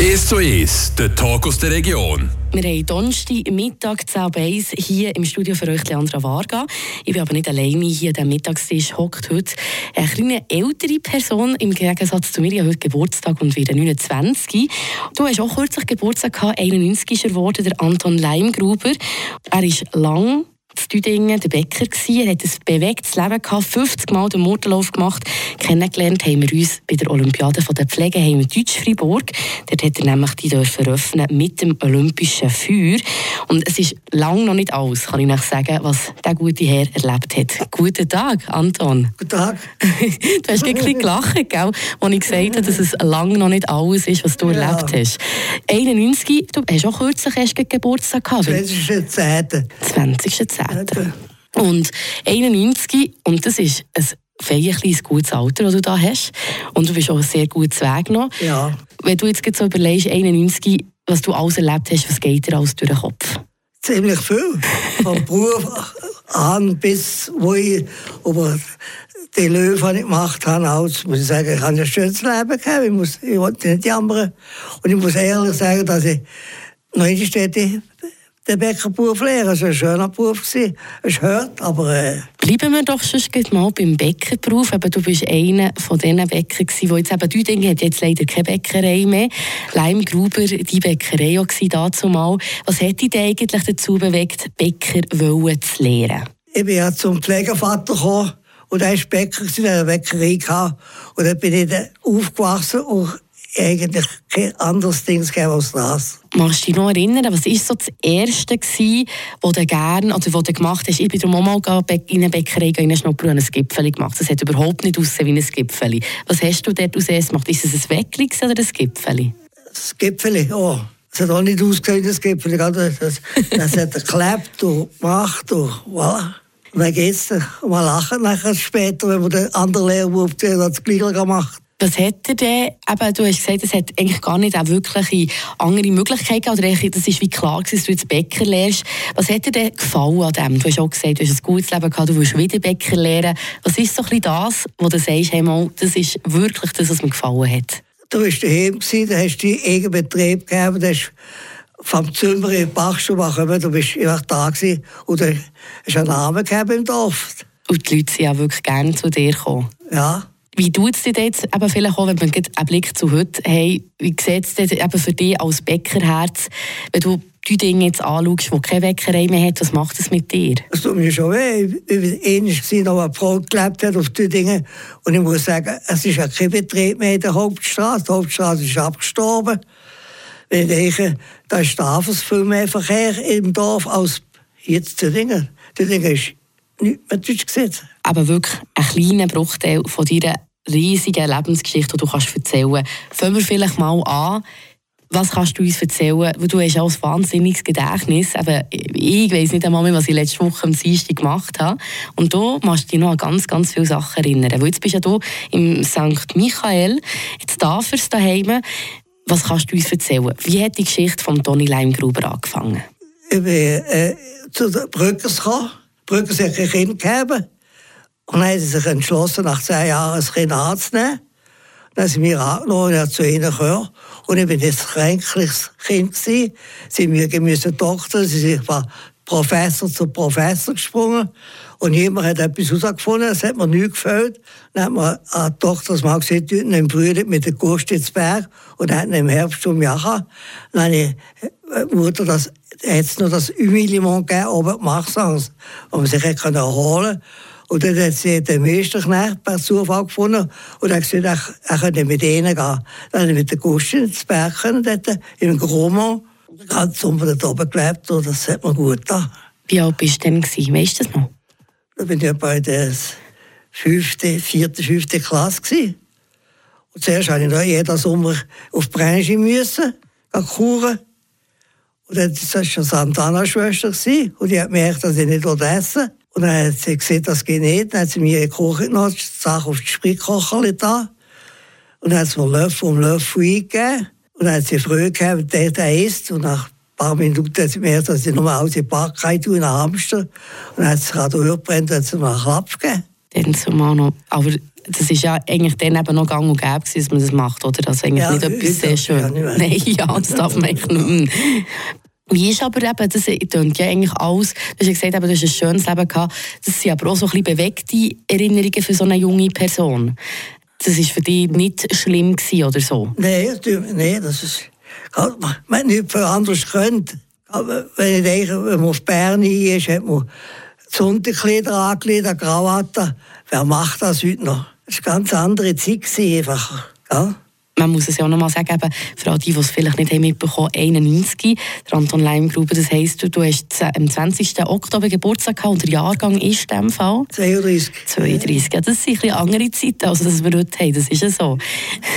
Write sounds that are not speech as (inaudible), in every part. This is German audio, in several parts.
1 zu 1, der Talk aus der Region. Wir haben Donnerstag Mittag 10 hier im Studio für euch Leandra Varga. Ich bin aber nicht alleine hier diesem Mittagstisch. Hockt heute eine kleine ältere Person im Gegensatz zu mir. Ich habe heute Geburtstag und wieder 29. Du hast auch kürzlich Geburtstag gehabt. 91 ist er geworden, der Anton Leimgruber. Er ist lang Düdingen der Bäcker. Gewesen. Er hat ein bewegtes Leben gehabt, 50 Mal den Motorlauf gemacht. Kennengelernt haben wir uns bei der Olympiade von der Pflegeheime Deutsch-Fribourg. Dort hat er nämlich die dürfen öffnen mit dem olympischen Feuer. Und es ist lange noch nicht alles, kann ich noch sagen, was der gute Herr erlebt hat. Guten Tag, Anton. Guten Tag. (laughs) du hast ein bisschen gelacht, gell, als ich gesagt habe, dass es lange noch nicht alles ist, was du ja. erlebt hast. 91, du hast auch kürzlich erst Geburtstag gehabt. 20.10. 20.10. Und 91, und das ist ein ein gutes Alter, das du da hast. Und du bist auch sehr gut Weg noch. Ja. Wenn du jetzt so überlegst, 91, was du alles erlebt hast, was geht dir alles durch den Kopf? Ziemlich viel. Vom (laughs) Beruf an bis wo ich über die Löwen gemacht habe, aus, muss ich sagen, ich habe ein schönes Leben gehabt. Ich, muss, ich wollte nicht jammern. Und ich muss ehrlich sagen, dass ich noch in die Städte den Bäckerberuf lernen. Es war ein schöner Beruf. Es hört, aber... Äh Bleiben wir doch schon mal beim Bäckerberuf. Eben, du bist einer von diesen Bäckern, die jetzt eben Düdingen hat jetzt leider keine Bäckerei mehr. Leimgruber, die Bäckerei auch dazu mal. Was hat dich eigentlich dazu bewegt, Bäcker zu lernen? Ich bin ja zum Pflegevater gekommen und er war Bäcker in einer Bäckerei. Und dann bin ich dann aufgewachsen und eigentlich kein anderes Ding als das. Magst du dich noch erinnern, was war so das Erste, was du gerne oder was du gemacht hast? Ich bin darum auch mal in eine Bäckerei schnuppern und ein Gipfel gemacht. Das hat überhaupt nicht ausgesehen wie ein Gipfel. Was hast du dort aus gemacht? Ist es ein Weckli oder ein Gipfel? Das Gipfel, oh. Es hat auch nicht ausgesehen, das Gipfel. Das, das, das hat er geklebt und gemacht und voilà. Und dann geht es. mal lachen nachher später, wenn man den anderen Lehrwurf das Gleiche gemacht was hat er denn, eben, du hast gesagt, es hat eigentlich gar nicht auch wirklich andere Möglichkeiten, oder das ist wie klar dass du jetzt Bäcker lernst. Was hat dir denn gefallen an dem? Du hast auch gesagt, du hast ein gutes Leben gehabt, du willst wieder Bäcker lernen. Was ist so ein bisschen das, wo du sagst, hey, mal, das ist wirklich das, was mir gefallen hat? Du warst daheim, da hast du deinen eigenen Betrieb gegeben, du hast vom Zimmer in die Bachstube gekommen, du bist einfach da gewesen, und hast einen Namen gegeben im Dorf. Und die Leute sind ja wirklich gerne zu dir gekommen. Ja. Wie tut es dir jetzt eben vielleicht auch, wenn man einen Blick zu heute hey, wie sieht es eben für dich als Bäckerherz, wenn du die Dinge jetzt anschaust, die keine Bäckerei mehr hat, was macht das mit dir? Das tut mir schon weh. Ich war noch eine Frau gelebt hat auf die Dinge. Und ich muss sagen, es ist ja kein Betrieb mehr in der Hauptstraße. Die Hauptstraße ist abgestorben. Ich denke, da ist viel mehr Verkehr im Dorf als jetzt zu Dingen. Die Dinge ist nicht mehr deutsch gesetzt. Aber wirklich ein kleiner Bruchteil von deiner riesigen Lebensgeschichte, die du kannst erzählen kannst. Fangen wir vielleicht mal an. Was kannst du uns erzählen? Weil du hast auch ein wahnsinniges Gedächtnis. Eben, ich weiß nicht einmal mehr, was ich letzte Woche am Dienstag gemacht habe. Und du machst dich noch an ganz, ganz viele Sachen erinnern. Weil jetzt bist du ja hier im St. Michael, jetzt Tafers daheim. Was kannst du uns erzählen? Wie hat die Geschichte von Toni Leimgruber angefangen? Ich bin äh, zu den Brückers gekommen. Die hat kein Kind gegeben. Und dann haben sie sich entschlossen, nach zehn Jahren ein Kind anzunehmen. Dann sind wir angenommen, ich zu ihnen gehört. Und ich bin ein kränkliches Kind. Sie müssen Doktor, sie sind von Professor zu Professor gesprungen. Und jemand hat etwas herausgefunden, das hat mir nicht gefällt. Dann hat mir eine Tochter das mal gesagt, im Brüder mit der Gust ins Berg und hat im Herbst um Jacha. Dann ich äh, das, hat nur das Humiliment gegeben, oben gemacht, um sich erholen konnte. Und dann hat sie den Meisterknecht per Zufall gefunden und hat gesagt, er, er könnte mit ihnen gehen. Dann habe ich mit der Guschen ins Berg können, dort in Gromont. Ganz unten oben gelebt und das hat mir gut getan. Wie alt bist du denn? Gewesen? Weißt du das noch? Da bin ich bei der fünften, vierten, fünften Klasse. Gewesen. Und zuerst musste ich noch jeden Sommer auf die Branche müssen, kuren. Und dann war das schon Santana-Schwester und die hat gemerkt, dass ich nicht essen. Und dann hat sie gesehen, das geht nicht. Dann hat sie mir genommen, die Sache auf die Sprichkocherli da. Und dann hat sie mir Löffel um Löffel eingegeben. Und dann hat sie früh gehabt, der, der isst. Und nach ein paar Minuten hat sie mir dass ich nochmal aus der Backei tue, in Hamster. Und dann hat sie gerade durchgebrennt, hat sie mir einen Klapp gegeben. Dann zumal noch. Aber das ist ja eigentlich dann eben noch gang und gäbe, dass man das macht, oder? Also eigentlich ja, nicht etwas sehr schön. Ja, (laughs) Nein, ja, das darf man eigentlich nicht mehr. Wie ist aber eben, das klingt ja eigentlich alles, du hast ja gesagt, du hast ein schönes Leben gehabt, das sind aber auch so ein bisschen bewegte Erinnerungen für so eine junge Person. Das war für dich nicht schlimm gewesen, oder so? Nein, nee, das ist, man nicht für anders könnte. Aber wenn ich denke, wenn man Bern ist, hat man Sonderkleider angelegt, Krawatte. Wer macht das heute noch? Das war eine ganz andere Zeit einfach. Ja? Man muss es ja auch noch mal sagen, eben, für all die, die es vielleicht nicht haben mitbekommen haben, 91, der Anton Leimgruber, das heisst, du, du hast am 20. Oktober Geburtstag gehabt und der Jahrgang ist in dem Fall? 32. 32, ja, das sind ein andere Zeiten, als das wir heute haben, das ist ja so.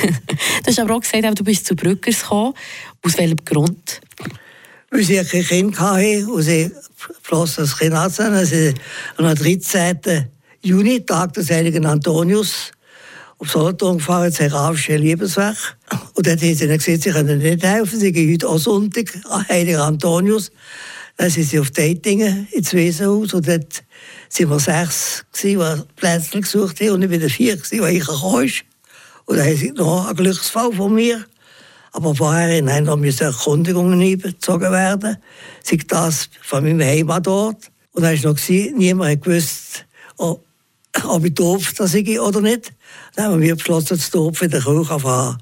(laughs) du hast aber auch gesagt, du bist zu Brückers gekommen, aus welchem Grund? Weil sie kein Kind hatten und sie floss das Kind an, also am 13. Juni, Tag des heiligen Antonius, auf Solothurn gefahren, das Seraphische Liebeswerk. Und dort haben sie dann gesagt, sie können nicht helfen, sie gehen heute auch Sonntag an Heiliger Antonius. Dann sind sie auf Datingen ins Wesenhaus und dort waren wir sechs, die Plätze gesucht haben und ich war vier, die ich gekommen ist. Und dann haben sie noch einen Glücksfall von mir. Aber vorher mussten Erkundigungen einbezogen werden. Sei das von meinem Heimat dort. Und dann war noch, niemand ob, (coughs) ob ich durfte, dass ich oder nicht. Dann haben wir beschlossen, zu topfen in der Kirche von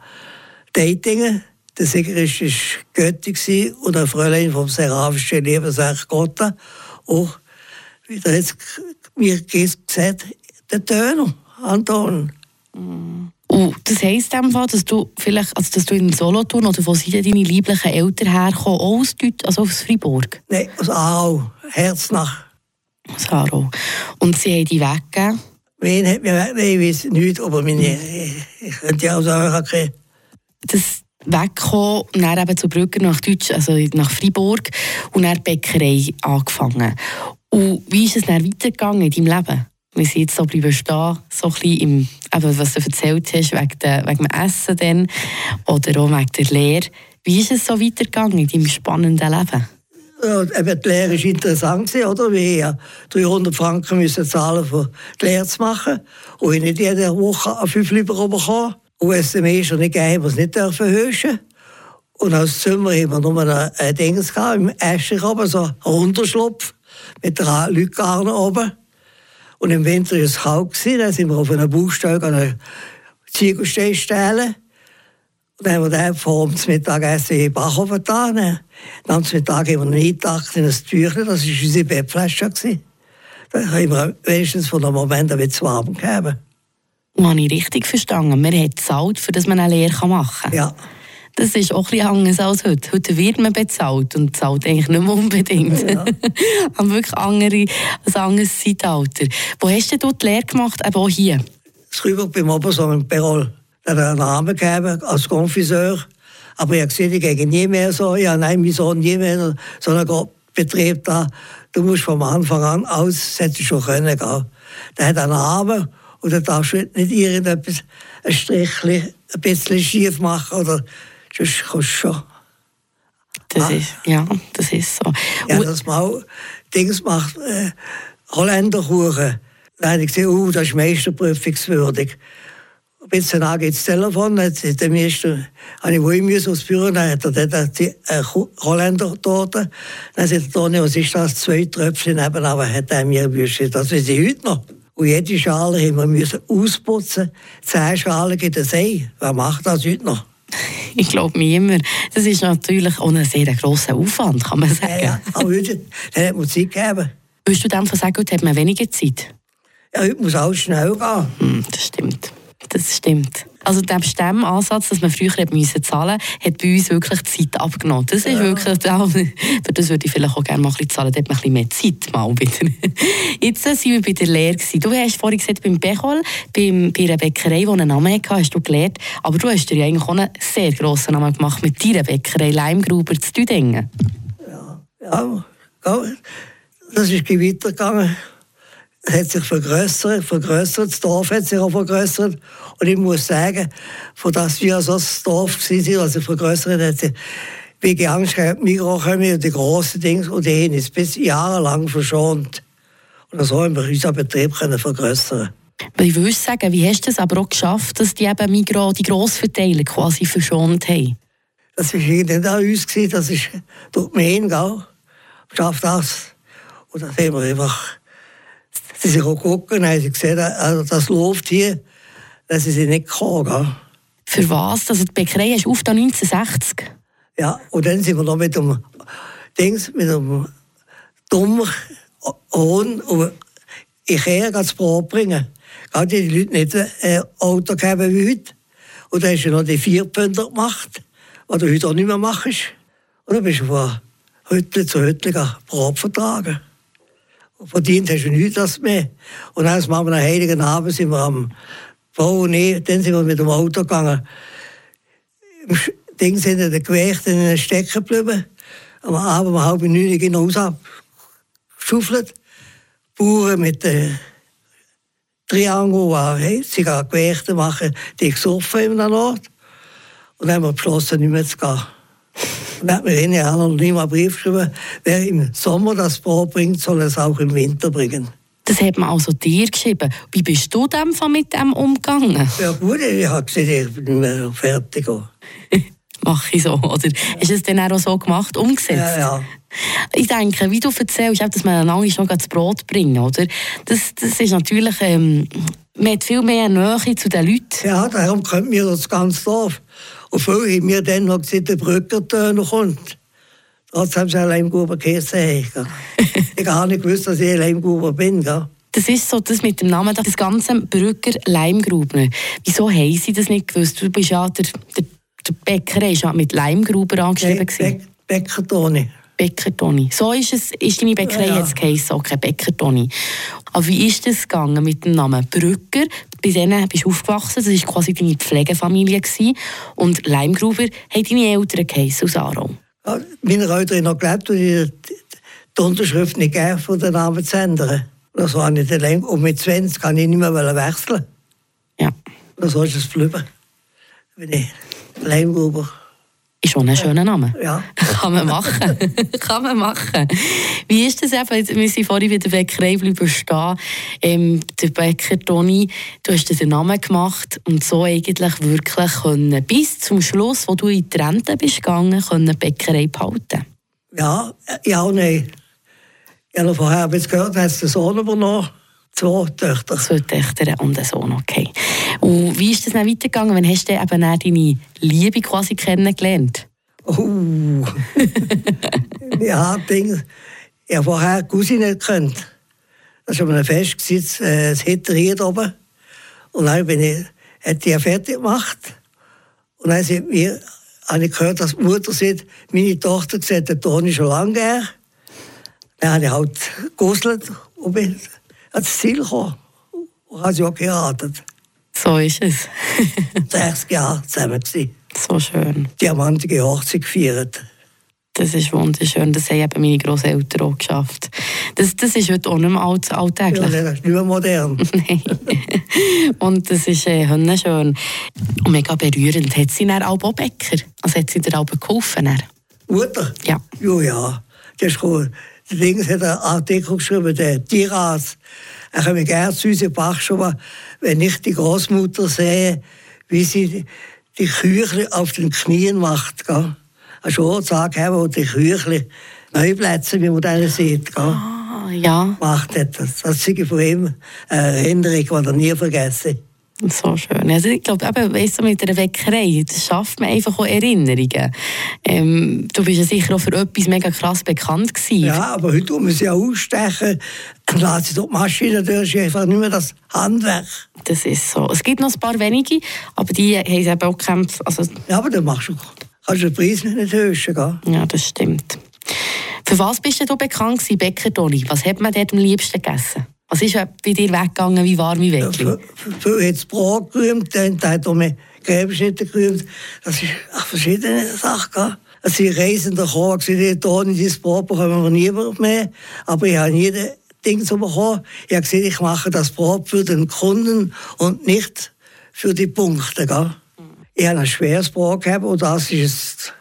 Datingen. Der Sieger war Götti und ein Fräulein vom Seraphischen Lebenswerk Gott. Auch, wie der jetzt mir gesagt der Töner, Anton. Mm. Und das heisst in dem Fall, dass du vielleicht, also dass du in Solothurn oder wo sind deine lieblichen Eltern herkommen, auch aus, Deut also aus Freiburg? Nein, aus Aarau, Herznach. Aarau. Und sie haben dich weggegeben? Wen hat mir weggegeben? Ich weiß nicht, aber meine, ich könnte ja auch sagen, okay. Das weggekommen und dann eben zu Brügger nach Deutsch, also nach Freiburg und dann Bäckerei angefangen. Und wie ist es dann weitergegangen in deinem Leben? Wir sind jetzt so bleiben stehen, so ein bisschen im, eben, was du erzählt hast, wegen, der, wegen dem Essen dann, oder auch wegen der Lehre. Wie ist es so weitergegangen in deinem spannenden Leben? Die Lehre war interessant, oder? Wir ja 300 Franken müssen zahlen, um die Lehre zu machen. Und ich nicht jede Woche an fünf Lieber bekommen. Und es ist nicht gegeben, was nicht dürfen hören. Und als Zimmer haben wir nur ein, ein Ding gehabt, im Eschich oben, so ein Unterschlupf mit drei Leuten oben. Und im Winter war es kalt. Dann sind wir auf einem Baustelle an einer Ziegelstein stellen. Dann haben wir dann vor dem Mittagessen in Backofen getan. Am Mittag haben wir eingetaucht in ein Tüchlein. Das war unsere Bettflasche. Da haben wir wenigstens von dem Moment ein bisschen warm gegeben. Habe ich richtig verstanden? Man hat gezahlt, für dass man eine Lehre machen kann? Ja. Das ist auch etwas anders als heute. Heute wird man bezahlt und zahlt eigentlich nicht mehr unbedingt. Ja. (laughs) Aber wirklich andere, ein anderes Zeitalter. Wo hast du die Lehre gemacht? Eben auch hier? Das Rüber beim Obersong in Perol. Einen Namen gegeben als Konfiseur. Aber ich habe gesehen, ich gehe nie mehr so. Ja, nein, mein Sohn nie mehr. Sondern Betrieb da. Du musst vom Anfang an aus, das hättest schon können gehen. Der hat einen Namen und da darfst du nicht irgendetwas, ein Strichchen, ein bisschen schief machen oder sonst kommst du schon. Das ah. ist, ja, das ist so. Ja, das mal Dings macht, äh, Holländerkuchen. Da habe ich gesehen, uh, das ist meisterprüfungswürdig. Bisschen an geht das Telefon, jetzt ist der habe ich wohin müssen aufs Büro, dann hat er dort die äh, Holländer dort. Dann sagt er, Toni, was ist das? Zwei Tröpfchen neben, aber hat er mir gewusst, das weiß ich heute noch. Und jede Schale haben wir müssen ausputzen. Zehn Schalen gibt es ein. Wer macht das heute noch? ich glaube niemand. Das ist natürlich auch ein sehr grosser Aufwand, kann man sagen. Ja, ja. aber heute hat man Zeit gegeben. Würdest du dann sagen, heute hat man weniger Zeit? Ja, heute muss alles schnell gehen. Hm, das stimmt. Das stimmt. Also der dem Ansatz, dass man früher müssen zahlen musste, hat bei uns wirklich Zeit abgenommen. Das ist ja. wirklich, für das würde ich vielleicht auch gerne mal ein bisschen zahlen, da hat man ein bisschen mehr Zeit mal wieder. (laughs) Jetzt sind wir bei der Lehre Du hast vorhin gesagt, beim Bechol, beim, bei einer Bäckerei, die einen Namen hatte, hast du gelernt, aber du hast dir ja eigentlich auch einen sehr grossen Namen gemacht mit deiner Bäckerei Leimgruber zu Düdingen. Ja, ja, das ist weitergegangen hat sich vergrößert, vergrößert, das Dorf hat sich auch vergrößert. Und ich muss sagen, von das wir so das Dorf waren, also vergrößert hat sich, wie Angst gehabt, Mikro kommen und die großen Dinge, und die haben es bis jahrelang verschont. Und so haben wir unseren Betrieb können vergrößern Ich würde sagen, wie hast du es aber auch geschafft, dass die eben Migros, die Grossverteiler quasi verschont haben? Das war nicht an uns, das ist durch mich, gell? Schafft das. Und dann haben wir einfach, sie sich auch gucken, haben sie gesehen, also das läuft hier, dass sie nicht gell? Für was? Also die Bäckerei ist auf 1960? Ja, und dann sind wir noch mit dem Dings, mit dem dummen Hohn ich her das Brot bringen. Gerade die Leute nicht ein äh, Auto geben wie heute. Und dann hast du noch die Vierpfünder gemacht, was du heute auch nicht mehr machst. Und dann bist du von Hütte zu Hütte Brot vertragen. Verdient hast du nichts mehr. Und dann machen wir am Heiligen Abend sind wir am und ich, dann sind wir mit dem Auto gegangen. Im Ding sind die Gewichte in den Stecken geblieben. Am Abend um halb neun gehen raus, geschaufelt. Bauern mit den Triangel, hey, sie gehen Gewichte machen, die gesoffen in der Ort. Und dann haben wir beschlossen, nicht mehr zu gehen. Und dann hat mir ihnen anonym einen Brief geschrieben, wer im Sommer das Brot bringt, soll es auch im Winter bringen. Das hat man also dir geschrieben. Wie bist du dem mit dem umgegangen? Ja gut, ich habe gesagt, ich bin mehr fertig. (laughs) Mache ich so, oder? Ist es dann auch so gemacht, umgesetzt? Ja, ja. Ich denke, wie du erzählst, dass man lange schon das Brot bringen, oder? Das, das ist natürlich, ähm, man hat viel mehr Nähe zu den Leuten. Ja, darum kommt mir das ganze Dorf. Und viele haben mir dann noch gesehen, der Brückertöner kommt. Trotzdem sie Leimgruber geheißen (laughs) ich habe nicht gewusst, dass ich Leimgruber bin. Gell? Das ist so, das mit dem Namen, das ganze Brücker Leimgruber. Wieso haben sie das nicht gewusst? Du bist ja der, der, der Bäcker, ist ja mit Leimgruber angeschrieben. Be Be Bäcker Toni. Bäcker Toni. So ist es, ist deine Bäckerei ja, ja. jetzt geheißen, okay, Bäcker Toni. Aber wie ist das gegangen mit dem Namen Brücker? Bei denen bist du aufgewachsen, das war quasi deine Pflegefamilie. Gewesen. Und Leimgruber haben deine Eltern geheißen aus Aarau. Ja, meine Eltern haben noch gelebt und die, die Unterschrift nicht gegeben, von den Namen zu ändern. Das war nicht Leim. Und mit 20 kann ich nicht mehr wechseln. Ja. Und so ist es geblieben. Bin ich Leimgruber. Ist schon ein schöner Name. Ja. (laughs) Kann man machen. (laughs) Kann man machen. Wie ist das eben? Wir sind vorhin wieder Bäckerei bleiben stehen. Ähm, der Bäcker Toni, du hast den Namen gemacht und so eigentlich wirklich können, bis zum Schluss, wo du in die Rente bist gegangen, können Bäckerei behalten. Ja, ja und nein. Ich habe vorher jetzt gehört, hat den Sohn übernommen. Zwei Töchter. Zwei Töchter und ein Sohn, okay. Und wie ist das dann weitergegangen? Wann hast du eben deine Liebe quasi kennengelernt? Oh. (laughs) ja, Ding. Ich habe vorher Cousine gekannt. Das war ein Fest, äh, das Hitter hier oben. Und dann bin ich, hat die fertig gemacht. Und dann sind wir, habe ich gehört, dass die Mutter sagt, meine Tochter sieht den Toni schon lange gern. Dann habe ich halt gegusselt und bin ans Ziel gekommen. Und habe sie auch geheiratet. So ist es. (laughs) 60 Jahre zusammen gewesen. So schön. Diamantige Hochzeit gefeiert. Das ist wunderschön. Das haben eben meine Großeltern auch geschafft. Das, das ist heute auch nicht mehr alt, alltäglich. Ja, das ist nicht mehr modern. (laughs) Nein. Und das ist äh, schön. Und mega berührend. Hat sie dann auch Bäcker? Also hat sie dir auch geholfen? Mutter? Ja. Ja, ja. Das ist cool. Dings hat einen Artikel geschrieben, der Tierarzt. Er mich gerne süße Bachschuhe, wenn ich die Großmutter sehe, wie sie die Küchle auf den Knien macht. Gell? Ein Schortag haben, wo die Küchle Neuplätze, wie man dann sieht. Gell? Ah, ja. Macht das. Das ist von ihm eine Erinnerung, die er nie vergessen so schön. Also ich glaube, eben, weißt du, mit einer Weckerei, das schafft man einfach auch Erinnerungen. Ähm, du bist ja sicher auch für etwas mega krass bekannt gewesen. Ja, aber heute tun wir sie ja ausstechen. Dann lässt sie die Maschine durch, einfach nicht mehr das Handwerk. Das ist so. Es gibt noch ein paar wenige, aber die haben eben auch gekämpft. Also, ja, aber dann machst du, kannst du den Preis nicht erhöhen. Gell? Ja, das stimmt. Für was bist du bekannt gewesen, Bäcker Toni? Was hat man dort am liebsten gegessen? Was ist bei dir weggegangen wie warme Weckli? Ja, jetzt Brot gerühmt, dann hat er mir Gräbenschnitte gerühmt. Das ist verschiedene Sachen. Es sind Reisende gekommen, gesagt, hier in dieses Brot bekommen wir niemand mehr. Aber ich habe nie Ding zu bekommen. Ich habe gesagt, ich mache das Brot für den Kunden und nicht für die Punkte. Gell? Ich habe ein schweres Brot gehabt und das ist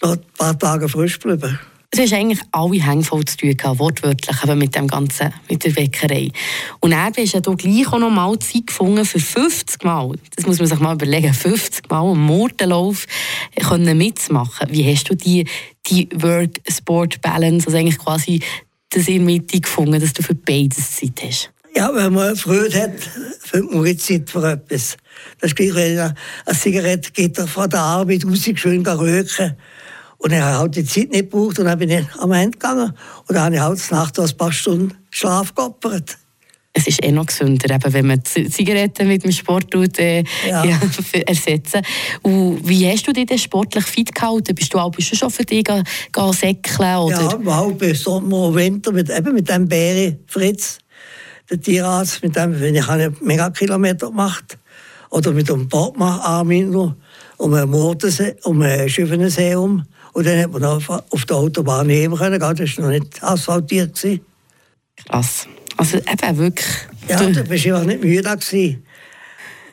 noch ein paar Tage frisch geblieben. Du hast eigentlich alle Hänge voll zu tun gehabt, wortwörtlich, aber mit dem Ganzen, mit der Weckerei. Und dann hast du ja gleich auch noch mal Zeit gefunden für 50 Mal, das muss man sich mal überlegen, 50 Mal einen Mordenlauf mitzumachen. Wie hast du die, die Work-Sport-Balance, also eigentlich quasi das in Mitte gefunden, dass du für beides Zeit hast? Ja, wenn man Freude hat, findet man jetzt Zeit für etwas. Das ist gleich, wenn eine Zigarette geht von der Arbeit raus, schön röken. Und er hat halt die Zeit nicht gebraucht und dann bin ich am Ende gegangen. Und dann habe ich halt Nacht ein paar Stunden Schlaf geopfert. Es ist eh noch gesünder, eben, wenn man Zigaretten mit dem Sport tut, äh, ja. Ja, (laughs) ersetzen Und wie hast du dich denn sportlich fit gehalten? Bist du auch bist du schon für dich gehen, gehen säckeln? Oder? Ja, überhaupt bis Sommer und Winter mit, eben mit dem Bären Fritz, der Tierarzt, mit dem wenn ich habe mega Kilometer gemacht. Oder mit dem Portmann Armin um einen Mordensee, um einen Schiffenensee um. Und dann hat man auf, auf der Autobahn nehmen können. Das war noch nicht asphaltiert. Gewesen. Krass. Also eben wirklich. Ja, du bist einfach nicht müde gewesen.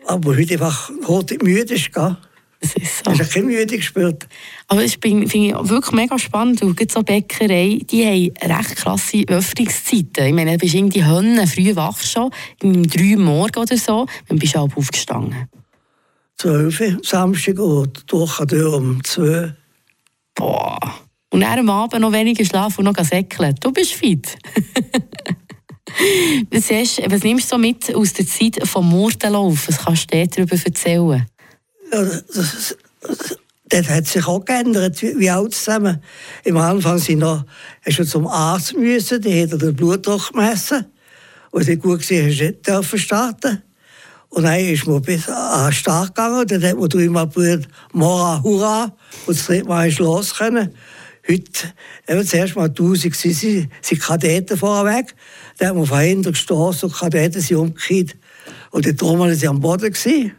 Aber heute einfach heute müde ist, gell? Das ist so. Hast du keine Müde gespürt? Aber das finde ich wirklich mega spannend. Du so Bäckerei, die haben recht krasse Öffnungszeiten. Ich meine, du bist irgendwie Hönne früh wach schon, um drei Uhr morgens oder so, dann bist du halb aufgestanden. 12 Uhr, Samstag und durch um 2 Boah. Und dann am Abend noch weniger schlafen und noch säckeln. Du bist fit. (laughs) was, hast, was nimmst du so mit aus der Zeit vom Murtenlauf? Was kannst du darüber erzählen? Ja, das, das, das hat sich auch geändert, wie, alt zusammen. Im Anfang sind noch, hast du zum Arzt müssen, die hat den Blutdruck gemessen. Und sie gut gesehen, hast du nicht starten. Und dann ist man bis an den Start gegangen. Dann hat man dreimal probiert, Mora, Hurra. Und das dritte Mal ist los können. Heute, eben zuerst mal 1000 sind, sind Kadetten vorweg. Dann hat man von hinten gestoßen und Kadetten sind umgekehrt. Und die Trommeln waren am Boden. Gewesen.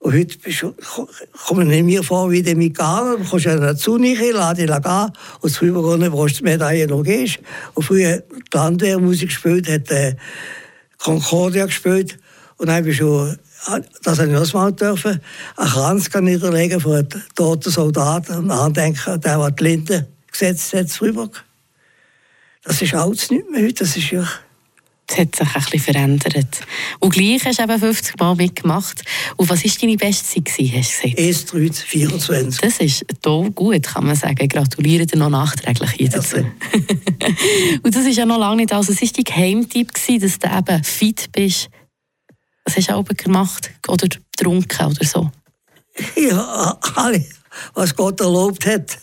Und heute kommen nicht mehr vor wie die Mikaner. Du kannst ja dazu nicht lade dich gehen. Und zu Rübergehen brauchst du die Medaille noch gehst. Und früher die Landwehrmusik gespielt, hat äh, Concordia gespielt. Und dann habe ich schon, das habe ich auch mal dürfen, einen Kranz niederlegen von einem toten Soldaten und andenken, der, der die Linde gesetzt hat, rüber. Das ist alles nicht mehr heute, das ist ja... Das hat sich ein bisschen verändert. Und gleich hast du eben 50 Mal mitgemacht. Und was war deine beste Zeit, hast du gesagt? s 24. Das ist toll gut, kann man sagen. Gratuliere dir noch nachträglich hier dazu. (laughs) und das ist ja noch lange nicht alles. Es war dein Geheimtipp, dass du eben fit bist was hast du auch gemacht? Oder getrunken oder so? (laughs) Ja, was Gott erlaubt hat.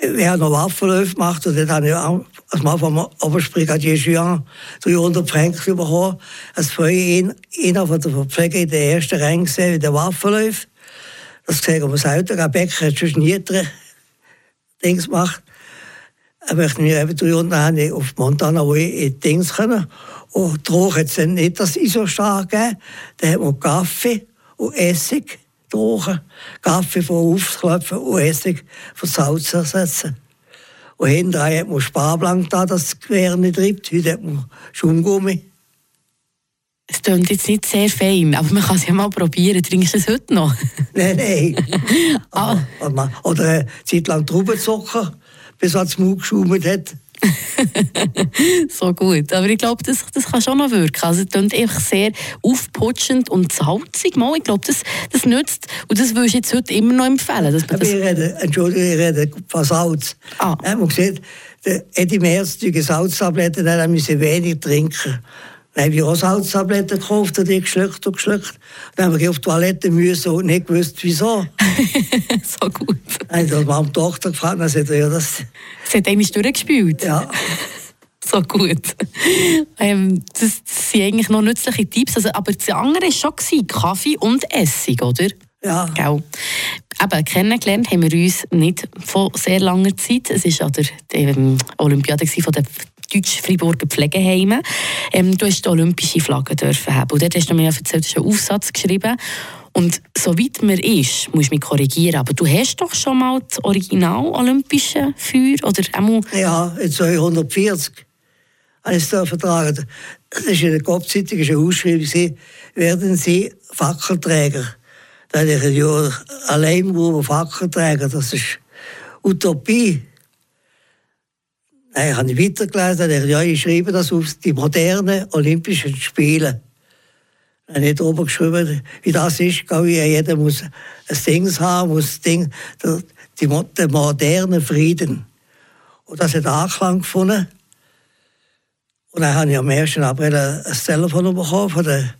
Wir haben noch Waffenläufe gemacht und dann habe ich als Mann vom Oberbrigadier Juan 300 Franken bekommen. Als vorher einer von der Verpfleger in der ersten Rang gesehen, wie der Waffenläufe. Das gesehen wir selten. Ein Bäcker hat schon nie Dings gemacht. Aber ich mir eben 300 auf Montana, wo ich in Dings können. Und Drogen hat es nicht das Isostar gegeben. Dann hat man Kaffee und Essig Drogen. Kaffee von aufklopfen und Essig von Salz ersetzen. Und hinterher hat man Sparblank da, dass das Gewehr nicht treibt. Heute hat man Schaumgummi. Es klingt jetzt nicht sehr fein, aber man kann es ja mal probieren. Trinkst du es heute noch? (laughs) nein, nein. (laughs) ah. Oder eine Zeit lang Traubenzucker, bis es Mund geschaumt hat. (laughs) so gut. Aber ich glaube, das, das kann schon noch wirken. Also, es klingt einfach sehr aufputschend und salzig. Mal. Ich glaube, das, das nützt. Und das würde ich jetzt heute immer noch empfehlen. Dass das ich rede, Entschuldigung, ich rede von Salz. Ah. Ja, man sieht, der Eddie Merz, die Salztabletten, dann müssen wenig trinken. Dann habe ich auch Salztabletten gekauft und die geschluckt und geschluckt. Dann habe ich auf die Toilette müssen und nicht gewusst, wieso. (laughs) so gut. Dann habe ich meine Tochter gefragt, dann sagt ja, das... Sie hat eigentlich durchgespielt? Ja. (laughs) so gut. Ähm, das, das, sind eigentlich noch nützliche Tipps. Also, aber das andere war schon Kaffee und Essig, oder? Ja. Gell? Eben, kennengelernt haben wir uns nicht vor sehr langer Zeit. Es war an der ähm, Olympiade von der Deutsch-Friburger Pflegeheime. Ähm, du hast die olympische Flagge dürfen haben. Und dort hast du mir erzählt, du hast einen Aufsatz geschrieben. Und soweit mir ist, muss ich mich korrigieren, aber du hast doch schon mal das original olympische Feuer oder einmal... Ja, in 240 habe ich es vertragen. Das ist in der Kopfzeitung eine Ausschreibung, werden Sie Fackelträger. Da habe ich ein Jahr allein Fackelträger, das ist Utopie. Dann habe ich weitergelesen, ich, ja, ich schreibe das auf die modernen Olympischen Spiele. Dann habe ich drüber geschrieben, wie das ist, wie jeder muss ein Ding haben, muss ein Ding, der, die, der moderne Frieden. Und das hat Anklang gefunden. Und dann habe ich am 1. April ein Telefon bekommen von der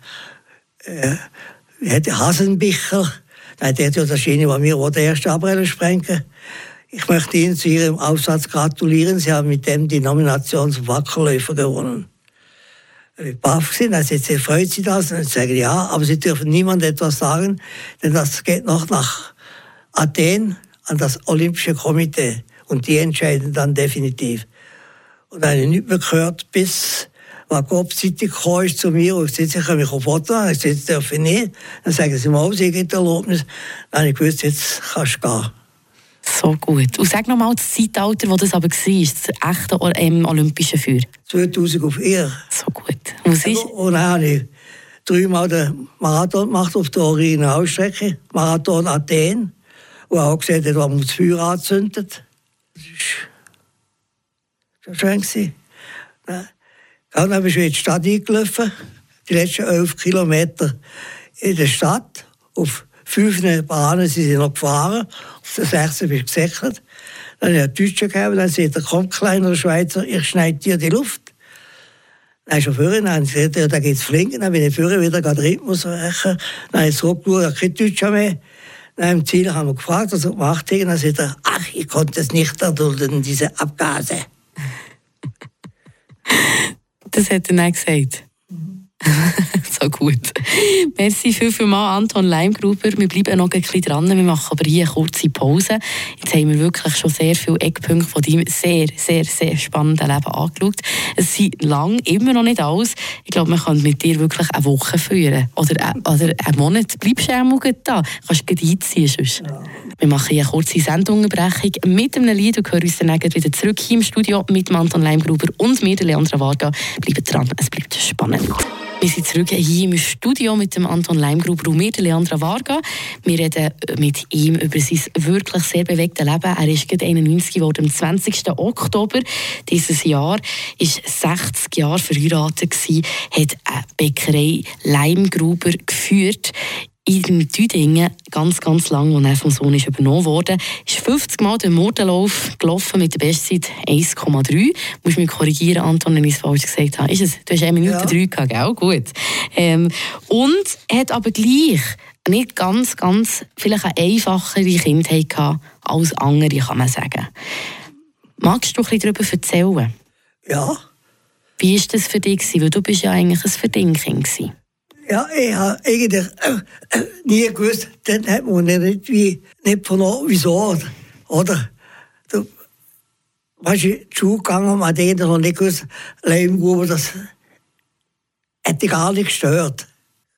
äh, Hasenbicher. Der hat ja das Schiene, was wir den 1. April sprengen. Ich möchte Ihnen zu Ihrem Aufsatz gratulieren. Sie haben mit dem die Nomination zum Wackerläufer gewonnen. Ich baff gesehen, also jetzt freut Sie das. Und ich sage ja, aber Sie dürfen niemand etwas sagen, denn das geht noch nach Athen an das Olympische Komitee und die entscheiden dann definitiv. Und dann habe ich nicht mehr gehört, bis Jakob Zeitung gekommen ist zu mir und gesagt, ich kann mich auf Foto machen. Ich sage, darf ich nicht. Dann sagen sie mal, sie haben Erlaubnis. Dann habe ich gewusst, jetzt kannst du gehen. So gut. Und sag nochmal das Zeitalter, wo das aber war, das echte ähm, olympische Feuer. 2004. So gut. Und, was ist? und dann habe ich dreimal den Marathon gemacht auf der Originalstrecke. Marathon Athen. Wo auch gesagt hat, wo man das Feuer anzündet. Das war schön. Gewesen. Dann bin ich in die Stadt eingelaufen, die letzten elf Kilometer in der Stadt. Auf fünf Bahnen sind sie noch gefahren, auf der sechsten bin ich gesäckelt. Dann habe ich einen Deutschen gegeben, dann sagt er, komm, kleiner Schweizer, ich schneide dir die Luft. Dann ist er vorhin, dann sagt er, da geht's flinken. Dann bin ich vorhin wieder den Rhythmus rächen. Dann habe ich zurückgeschaut, kein Deutscher mehr. Dann im Ziel haben wir gefragt, was er gemacht hat. Dann sagt er, ach, ich konnte es nicht erdulden, diese Abgase. Das hat er dann gesagt. (laughs) so gut. Merci viel, viel mal, Anton Leimgruber. Wir bleiben noch ein bisschen dran. Wir machen aber hier eine kurze Pause. Jetzt haben wir wirklich schon sehr viele Eckpunkte von deinem sehr, sehr, sehr spannenden Leben angeschaut. Es sind lang immer noch nicht alles. Ich glaube, man kann mit dir wirklich eine Woche führen. Oder, oder einen Monat. Bleibst du auch da. Kannst du einziehen sonst. Ja. Wir machen hier eine kurze Sendunterbrechung mit einem Lied und hören uns dann wieder zurück hier im Studio mit Anton Leimgruber und mir, Leandra Varga. Bleibt dran, es bleibt spannend. Wir sind zurück hier im Studio mit dem Anton Leimgruber und mir, Leandra Varga. Wir reden mit ihm über sein wirklich sehr bewegtes Leben. Er ist gerade 91 geworden, am 20. Oktober dieses Jahr. ist 60 Jahre verheiratet hat eine Bäckerei Leimgruber geführt in Tüdingen ganz, ganz lang, als er vom Sohn ist übernommen wurde, ist 50 Mal den Mordenlauf gelaufen mit der Bestzeit 1,3. Du musst mich korrigieren, Anton, wenn ich es falsch gesagt habe. Ist es? Du hast 1 Minute ja. 3 gehabt, gell? Gut. Ähm, und hat aber gleich nicht ganz, ganz, vielleicht eine einfachere Kindheit gehabt als andere, kann man sagen. Magst du ein bisschen darüber erzählen? Ja. Wie war das für dich? Weil du bist ja eigentlich ein Verdingkind. Ja, ich habe eigentlich nie gewusst, dann hat man nicht, wie, nicht verloren, wieso. Oder? Du, du, in die gegangen, man hat noch nicht gewusst, Leimgruber, das hätte gar nicht gestört.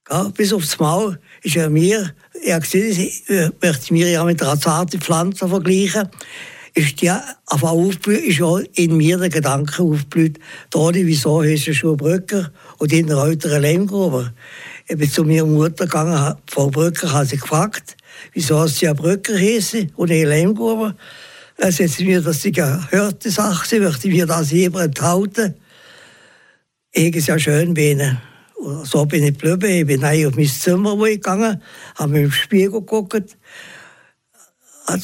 Ja, bis aufs Maul ist er mir, ich habe gesehen, ich möchte mir ja mit einer zarten Pflanze vergleichen ist ja auf ist auch in mir der Gedanke aufgeblüht, Toni, wieso heißt du schon Brücker und in der älteren Lehmgruber? Ich bin zu meiner Mutter gegangen, Frau Brücker hat sie gefragt, wieso sie ja Brücker heißen und eine Lehmgruber. Dann sagt sie mir, dass sie gehörte Sache sie möchte mir das lieber enthalten. Ich ist ja schön bei ihnen. so bin ich geblieben. Ich bin auf mein Zimmer ich gegangen, habe mir im Spiegel geguckt. Äh,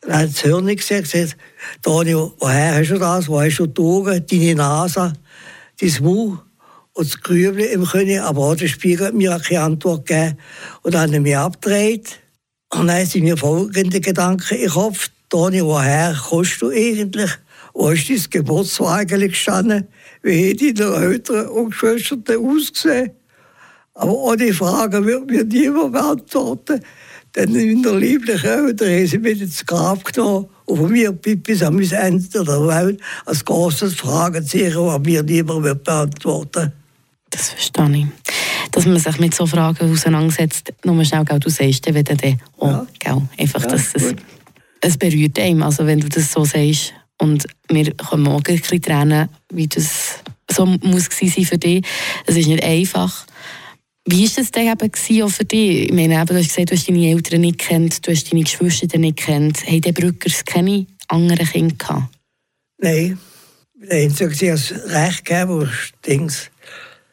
dann hat das Hirn gesagt, Daniel, woher hast du das? Wo hast du die Augen, deine Nase, dein Mund und das Grübeln im Können? Aber auch der Spiegel hat mir keine Antwort gegeben. Und dann hat er mich abgedreht. Und dann sind mir folgende Gedanken im Kopf. Daniel, woher kommst du eigentlich? Wo ist dein Geburtswagen gestanden? Wie hat deine Eltern und Geschwister ausgesehen? Aber ohne Fragen wird mir niemand beantworten. Dann in der lieblichen Eltern haben sie mich ins Grab genommen und von mir bis an mein Ende der Welt als großes Fragezeichen, das mir niemand beantworten Das verstehe ich. Dass man sich mit so Fragen auseinandersetzt, nur schnell, gell, du sagst dann, wenn dann oh, ja. gell, einfach, ja, dass es, es berührt einem, also wenn du das so sagst. Und wir können auch ein bisschen trennen, wie das so muss sein für dich. Es ist nicht einfach. Wie war das denn eben auch für dich? Ich meine, eben, du hast gesagt, du hast deine Eltern nicht kennt, du hast deine Geschwister nicht kennt. Haben die Brückers keine anderen Kinder gehabt? Nein. Der Einzige hat das Recht gegeben, Dings.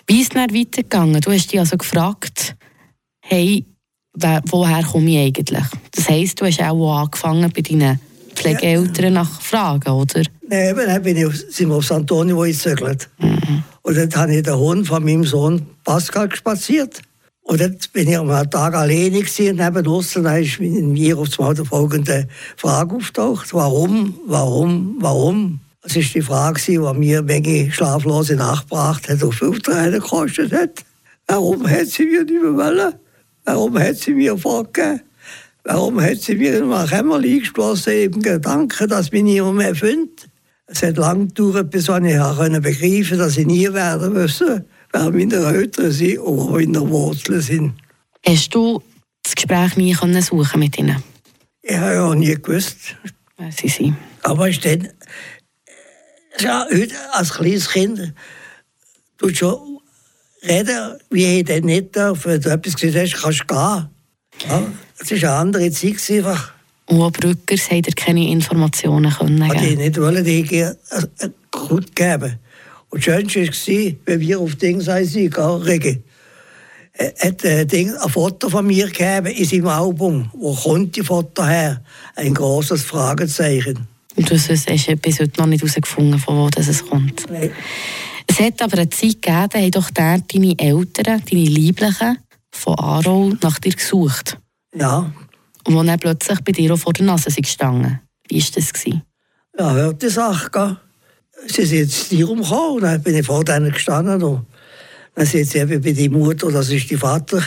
Wie ist es dann weitergegangen? Du hast dich also gefragt, hey, woher komme ich eigentlich? Das heisst, du hast auch angefangen bei deinen Pflegeeltern ja. nach Fragen, oder? Nein, dann bin ich, sind wir auf St. Antonio gezögert. Mhm. Und dann habe ich den Hund von meinem Sohn Pascal spaziert. Und dann bin ich am Tag alleine gewesen, neben uns, dann ist mir auf einmal die folgende Frage auftaucht. Warum, warum, warum? Das war die Frage, die mir Menge schlaflose Nacht gebracht hat und 15 gekostet hat. Warum hat sie mir nicht mehr wollen? Warum hat sie mir vorgegeben? Warum hat sie mir in ein Kämmerchen geschlossen, eben Gedanken, dass mich niemand mehr findet? Es hat lange gedauert, bis ich begreifen konnte, dass ich nie werden müssen, wer meine Eltern sind und meine Wurzeln sind. Hast du das Gespräch nie suchen mit ihnen? Ich habe ja auch nie gewusst. Wer sie sind. Aber ich dann, ja, heute als kleines Kind, du schon reden, wie ich denn nicht darf. Wenn du etwas gesehen hast, kannst du gehen. Ja, das war eine andere Zeit. Einfach. Und Brückers haben dir keine Informationen können geben? Die nicht wollen, die äh, äh, gut geben. Und das Schönste war, wenn wir auf Ding sind, Regen. Er hat ein, Ding, ein Foto von mir gegeben in seinem Album. Wo kommt die Foto her? Ein großes Fragezeichen. Und du hast bis heute noch nicht herausgefunden, von wo das kommt? Nein. Es hat aber eine Zeit gegeben, da haben doch deine Eltern, deine Lieblichen, von Aarau nach dir gesucht. Ja. Und wo dann plötzlich bei dir auch vor der Nase gestanden. Wie war das? Ja, hört die Sache. Sie sind jetzt hier rumgekommen und dann bin ich vor denen gestanden. Und dann sind sie eben bei der Mutter, das ist die Vater.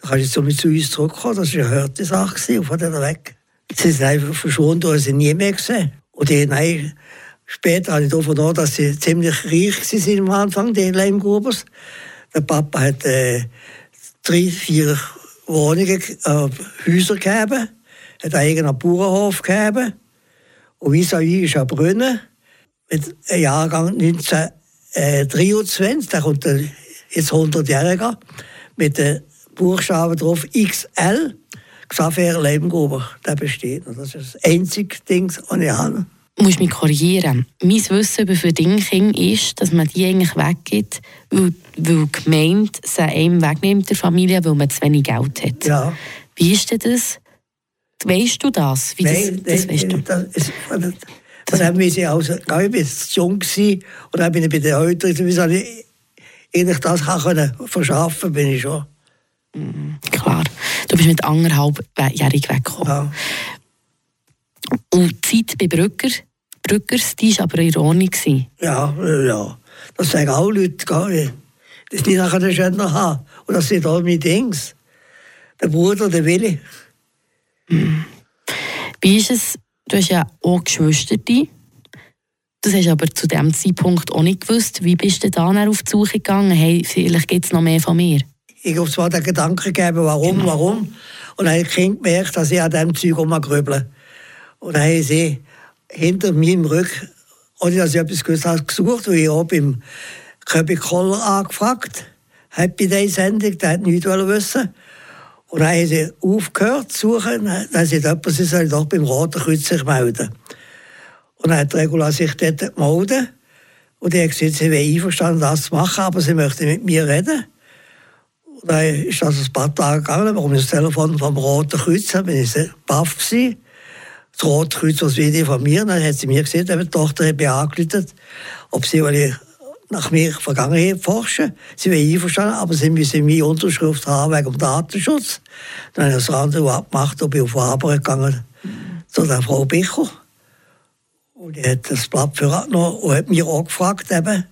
Da kannst du jetzt zu uns zurückkommen. Das war eine hörte Sache von denen weg. Sie sind einfach verschwunden und sie nie mehr gesehen. Und die, nein, Später habe ich davon an, dass sie ziemlich reich sind am Anfang, die Leimgrubers. Der Papa hat äh, drei, vier Wohnungen, äh, Häuser gegeben, hat einen eigenen Bauernhof gegeben. Und vis-à-vis ist ein Brunnen mit einem Jahrgang 1923, der kommt jetzt 100 Jahre mit den Buchstaben drauf XL. Xaver Leimgruber, der besteht. Das ist das einzige Ding, das ich habe muss mich korrigieren. Mein Wissen über Verdingkinder ist, dass man die eigentlich weggibt, weil, weil die Gemeinde sie einem wegnimmt, der Familie, weil man zu wenig Geld hat. Ja. Wie ist denn das? Weißt du das? Wie nein, das, das weißt du? Das, ist, das, das haben wir sie also, ich war jung gewesen, und dann bin ich bei den Eltern, wie soll ich, das können verschaffen bin ich schon. Mhm, klar. Du bist mit anderthalbjährig weggekommen. Ja. Und die Zeit bei Brücker Brückers, die war aber ironisch. Ja, ja. Das sagen auch Leute, dass die nachher den Schöner haben. Und das sind all meine Dings. Der Bruder, der Willi. Hm. Wie ist es, du hast ja auch Geschwister, das hast du aber zu dem Zeitpunkt auch nicht gewusst. Wie bist du da auf die Suche gegangen? Hey, vielleicht gibt es noch mehr von mir. Ich habe zwar den Gedanken gegeben, warum, genau. warum. Und dann habe ich gemerkt, dass ich an diesem Zeug rumgrübele. Und dann habe ich hinter meinem Rücken, ohne dass ich etwas gewusst habe, gesucht, und ich habe beim Köbi Koller angefragt. Happy Day Sendung, der hat nichts wissen. Und dann haben sie aufgehört zu suchen. Dann sie jemand, sie sollen doch beim Roten Kreuz sich melden. Und dann hat Regula sich dort gemeldet. Und die hat gesagt, sie wäre einverstanden, das zu machen, aber sie möchte mit mir reden. Und dann ist das ein paar Tage gegangen, warum das Telefon vom Roten Kreuz, da bin ich baff gewesen das Rotkreuz als Video von mir. Dann hat sie mir gesagt, die Tochter hat mich angerufen, ob sie nach mir Vergangenheit forschen. Sie wäre einverstanden, aber sie müssen meine Unterschrift haben wegen dem Datenschutz. Dann habe ich das andere abgemacht, ob ich auf Arbeit gegangen zu der Frau Bicho. Und die hat das Blatt für abgenommen und hat mich auch gefragt, eben,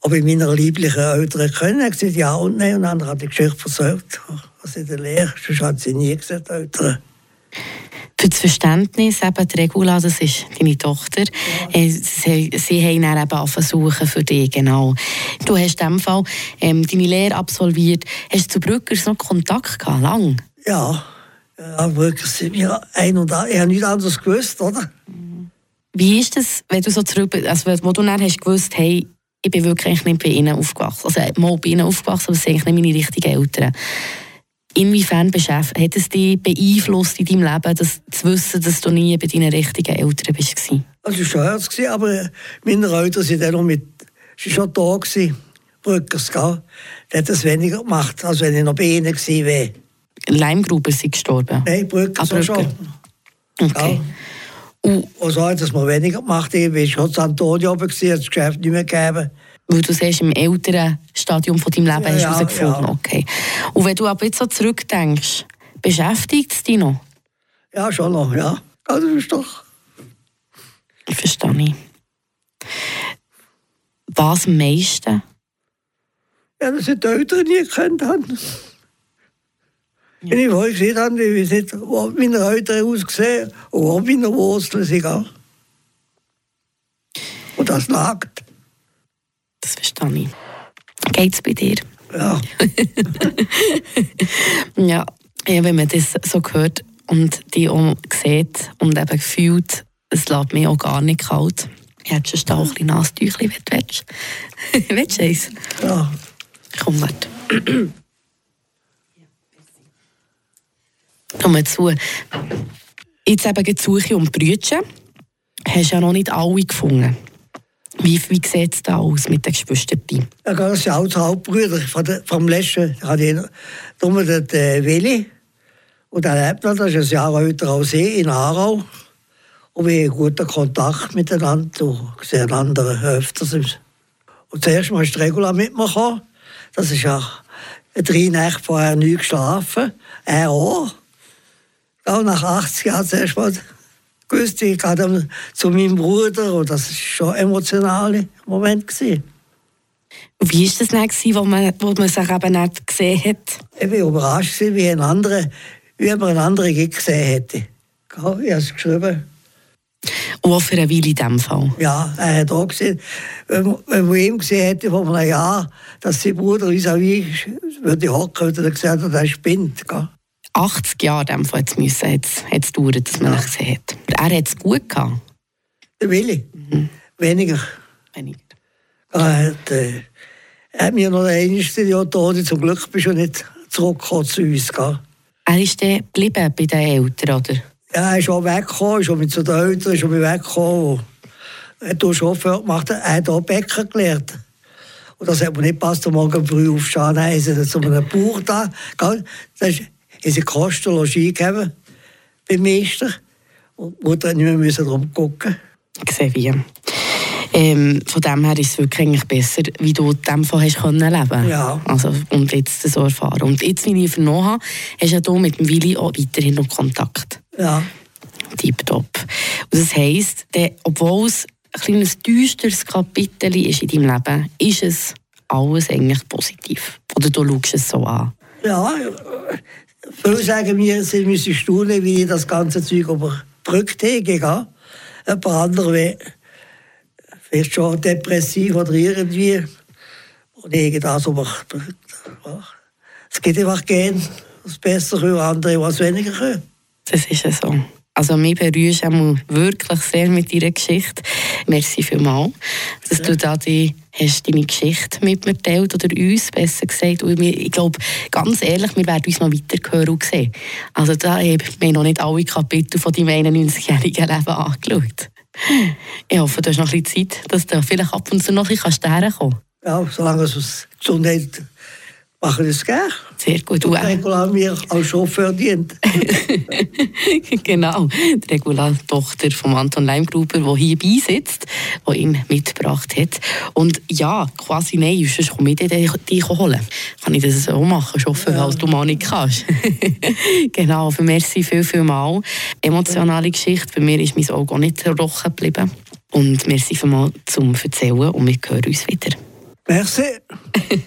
ob ich meiner lieblichen Eltern können. Ich gesagt, ja und nein. Und dann hat die Geschichte versagt, was in der Lehre, sonst hat sie nie gesagt, Eltern. Für das Verständnis, eben die Regula, das ist deine Tochter, ja. Äh, sie, sie haben dann eben versuchen für dich, genau. Du hast in diesem Fall ähm, deine Lehre absolviert. Hast du zu Brückers noch Kontakt gehabt, lang? Ja, ja Brückers sind mir ein und ein. Ich habe nichts anderes gewusst, oder? Wie ist das, wenn du so zurück, also wo du dann hast gewusst, hey, ich bin wirklich nicht bei ihnen aufgewachsen. Also mal bei ihnen aufgewachsen, aber es sind eigentlich nicht meine richtigen Eltern. Inwiefern hat es dich beeinflusst in deinem Leben, das, zu wissen, dass du nie bei deinen richtigen Eltern bist? Also es war schon aber meine Eltern sind dann noch mit, sie schon da gewesen, Brückers, gell? Der hat das weniger gemacht, als wenn ich noch bei ihnen gewesen wäre. Leimgruber sind gestorben? Nein, Brückers ah, schon. Okay. Ja. Und so hat es mal weniger gemacht. Ich war schon in Antonio oben, hat das Geschäft nicht mehr gegeben. Weil du siehst, im älteren Stadium von deinem Leben ja, hast du herausgefunden. Ja. Okay. Und wenn du aber jetzt so zurückdenkst, beschäftigt es dich noch? Ja, schon noch, ja. Also ist doch. Ich verstehe nicht. Was am meisten? Ja, dass ich die Eltern nie gekannt habe. Ja. Wenn ich vorher gesehen habe, ich weiß nicht, wie meine Eltern ausgesehen und wie meine Wurzeln sind. Und das nagt. Das verstehe ich. Geht es bei dir? Ja. (laughs) ja. ja. Wenn man das so hört und die auch sieht und eben fühlt, es lässt mich auch gar nicht kalt. Ich hätte schon auch ein bisschen Nasentüchchen, wenn du willst. (laughs) willst du eins? Ja. Komm, warte. Komm zu. Jetzt eben die Suche um Brütchen. Hast du ja noch nicht alle gefunden. Wie, wie sieht es da aus mit den Geschwistern? Ja, das sind alles Halbbrüder. Vom letzten hatte ich nur den Willi. Und der lebt noch, das ist ein Jahr älter als ich, in Aarau. Und wir haben guten Kontakt miteinander und sehen andere öfters. Und zuerst mal ist Regula mit mir gekommen. Das ist ja drei Nächte vorher nie geschlafen. Er auch. Auch nach 80 Jahren zuerst mal gewusst, ich gehe zu meinem Bruder und das war schon ein emotionaler Moment. Gewesen. Wie war das dann, wo man, wo man sich eben nicht gesehen hat? Ich war überrascht, wie, ein anderer, wie man einen anderen gesehen hätte. Ich habe es geschrieben. Auch für eine Weile in diesem Fall? Ja, er hat auch gesehen, wenn, wenn man ihn gesehen hätte vor einem Jahr, dass sein Bruder vis-à-vis würde hocken, würde er gesagt er spinnt. Gell? 80 Jahre dem Fall jetzt müssen, jetzt, jetzt dauert, dass man ja. es sieht. Er hat es gut gehabt. Der Willi? Mhm. Weniger. Weniger. Er hat, äh, er hat mir noch ein Jahr da, zum Glück bist du nicht zurückgekommen zu uns. Gell? Er ist dann geblieben bei den Eltern, oder? Ja, er ist auch weggekommen, ist auch mit zu den Eltern, ist auch weggekommen. Er hat auch Chauffeur gemacht, er hat auch Bäcker gelernt. Und das hat mir nicht passt, am Morgen früh aufstehen. Nein, ist er zu einem Bauch da. Das ist, haben sie Kosten Logis gegeben beim Meister. Die Mutter nicht mehr darum gucken. Gesehen wie. Ähm, von dem her ist es wirklich eigentlich besser, wie du dem Fall hast können leben ja. also Und jetzt so erfahren. Und jetzt, wie ich vernommen habe, hast du mit dem Willi auch weiterhin noch Kontakt. Ja. Tipptopp. Und das heisst, obwohl es ein kleines düsteres Kapitel ist in deinem Leben, ist es alles eigentlich positiv. Oder du schaust es so an. Ja, Viele sagen mir, sie müssen staunen, wie ich das ganze Zeug überbrückt habe. Ein paar andere vielleicht schon depressiv oder irgendwie. Und ich das aber es geht einfach gehen, was besser können, andere was weniger können. Das ist ja so. Also mich berührst du wirklich sehr mit deiner Geschichte. Merci vielmals, dass du da die, hast deine Geschichte mit mir teilt oder uns besser gesagt. Und ich glaube, ganz ehrlich, wir werden uns noch weiter und sehen. Also da habe ich noch nicht alle Kapitel von deinem 91-jährigen Leben angeschaut. Ich hoffe, du hast noch ein bisschen Zeit, dass du vielleicht ab und zu noch ein bisschen herkommen kannst. Ja, solange es Gesundheit machen es gerne. Sehr gut. Und Regula mir als Chauffeur dient. (laughs) genau. Die Regula, Tochter von Anton Leimgruber, die hier beisitzt, die ihn mitgebracht hat. Und ja, quasi nein, sonst komme ich dich holen. Kann ich das so machen, Chauffeur, ja. als du mal nicht kannst. (laughs) genau, für merci viel, viel mal. Emotionale Geschichte. Bei mir ist mein Auge auch nicht zerbrochen geblieben. Und merci vielmals zum Erzählen und wir hören uns wieder. Merci. (laughs)